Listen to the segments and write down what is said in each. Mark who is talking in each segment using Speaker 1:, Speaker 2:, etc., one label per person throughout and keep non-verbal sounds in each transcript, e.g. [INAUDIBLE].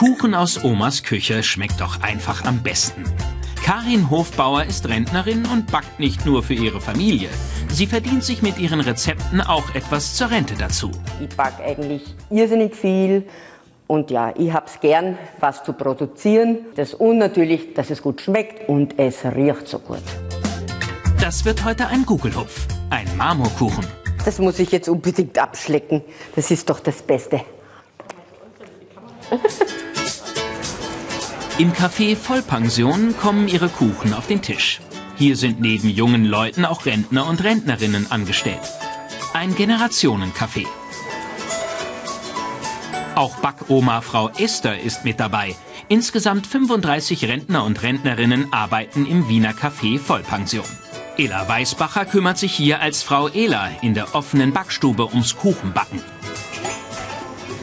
Speaker 1: Kuchen aus Omas Küche schmeckt doch einfach am besten. Karin Hofbauer ist Rentnerin und backt nicht nur für ihre Familie. Sie verdient sich mit ihren Rezepten auch etwas zur Rente dazu.
Speaker 2: Ich backe eigentlich irrsinnig viel. Und ja, ich hab's gern, was zu produzieren. Das und natürlich, dass es gut schmeckt und es riecht so gut.
Speaker 1: Das wird heute ein Gugelhupf, ein Marmorkuchen.
Speaker 2: Das muss ich jetzt unbedingt abschlecken. Das ist doch das Beste.
Speaker 1: Im Café Vollpension kommen ihre Kuchen auf den Tisch. Hier sind neben jungen Leuten auch Rentner und Rentnerinnen angestellt. Ein Generationencafé. Auch Backoma Frau Esther ist mit dabei. Insgesamt 35 Rentner und Rentnerinnen arbeiten im Wiener Café Vollpension. Ela Weißbacher kümmert sich hier als Frau Ela in der offenen Backstube ums Kuchenbacken.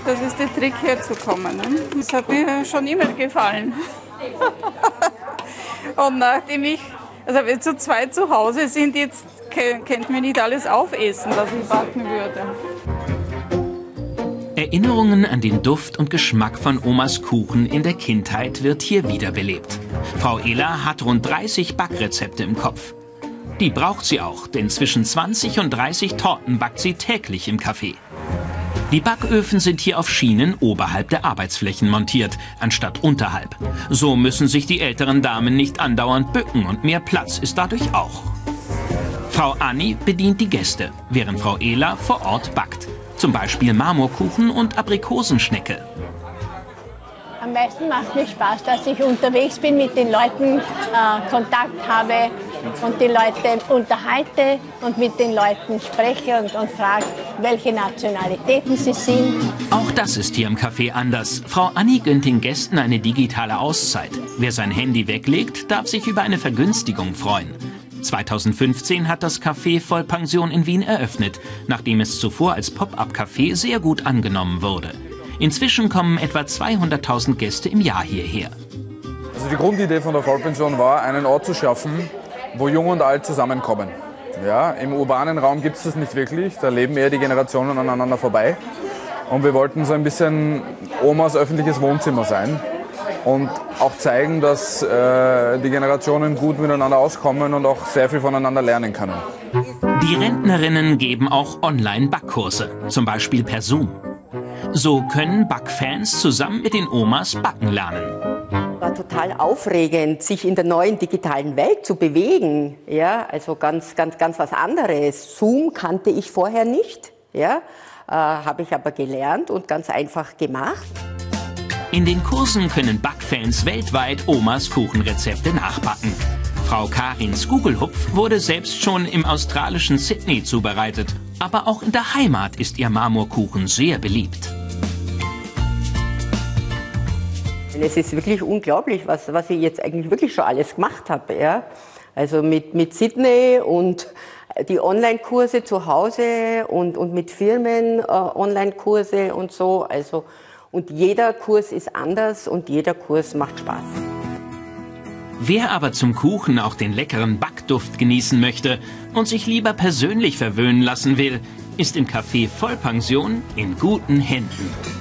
Speaker 3: Das ist der Trick herzukommen. Ne? Das hat mir schon immer gefallen. [LAUGHS] Und nachdem ich, also wir zu zweit zu Hause sind, jetzt kennt mir nicht alles aufessen, was ich backen würde.
Speaker 1: Erinnerungen an den Duft und Geschmack von Omas Kuchen in der Kindheit wird hier wiederbelebt. Frau Ela hat rund 30 Backrezepte im Kopf. Die braucht sie auch, denn zwischen 20 und 30 Torten backt sie täglich im Café. Die Backöfen sind hier auf Schienen oberhalb der Arbeitsflächen montiert, anstatt unterhalb. So müssen sich die älteren Damen nicht andauernd bücken und mehr Platz ist dadurch auch. Frau Anni bedient die Gäste, während Frau Ela vor Ort backt. Zum Beispiel Marmorkuchen und Aprikosenschnecke.
Speaker 4: Am meisten macht mir Spaß, dass ich unterwegs bin, mit den Leuten äh, Kontakt habe und die Leute unterhalte und mit den Leuten spreche und, und frage, welche Nationalitäten sie sind.
Speaker 1: Auch das ist hier im Café anders. Frau Anni gönnt den Gästen eine digitale Auszeit. Wer sein Handy weglegt, darf sich über eine Vergünstigung freuen. 2015 hat das Café Vollpension in Wien eröffnet, nachdem es zuvor als Pop-up-Café sehr gut angenommen wurde. Inzwischen kommen etwa 200.000 Gäste im Jahr hierher.
Speaker 5: Also die Grundidee von der Vollpension war, einen Ort zu schaffen, wo Jung und Alt zusammenkommen. Ja, Im urbanen Raum gibt es das nicht wirklich, da leben eher die Generationen aneinander vorbei. Und wir wollten so ein bisschen Omas öffentliches Wohnzimmer sein und auch zeigen, dass äh, die Generationen gut miteinander auskommen und auch sehr viel voneinander lernen können.
Speaker 1: Die Rentnerinnen geben auch Online-Backkurse, zum Beispiel per Zoom. So können Backfans zusammen mit den Omas backen lernen
Speaker 2: total aufregend, sich in der neuen digitalen Welt zu bewegen. Ja, also ganz, ganz, ganz was anderes. Zoom kannte ich vorher nicht. Ja, äh, habe ich aber gelernt und ganz einfach gemacht.
Speaker 1: In den Kursen können Backfans weltweit Omas Kuchenrezepte nachbacken. Frau Karins Gugelhupf wurde selbst schon im australischen Sydney zubereitet. Aber auch in der Heimat ist ihr Marmorkuchen sehr beliebt.
Speaker 2: Es ist wirklich unglaublich, was, was ich jetzt eigentlich wirklich schon alles gemacht habe. Ja? Also mit, mit Sydney und die Online-Kurse zu Hause und, und mit Firmen äh, Online-Kurse und so. Also, und jeder Kurs ist anders und jeder Kurs macht Spaß.
Speaker 1: Wer aber zum Kuchen auch den leckeren Backduft genießen möchte und sich lieber persönlich verwöhnen lassen will, ist im Café Vollpension in guten Händen.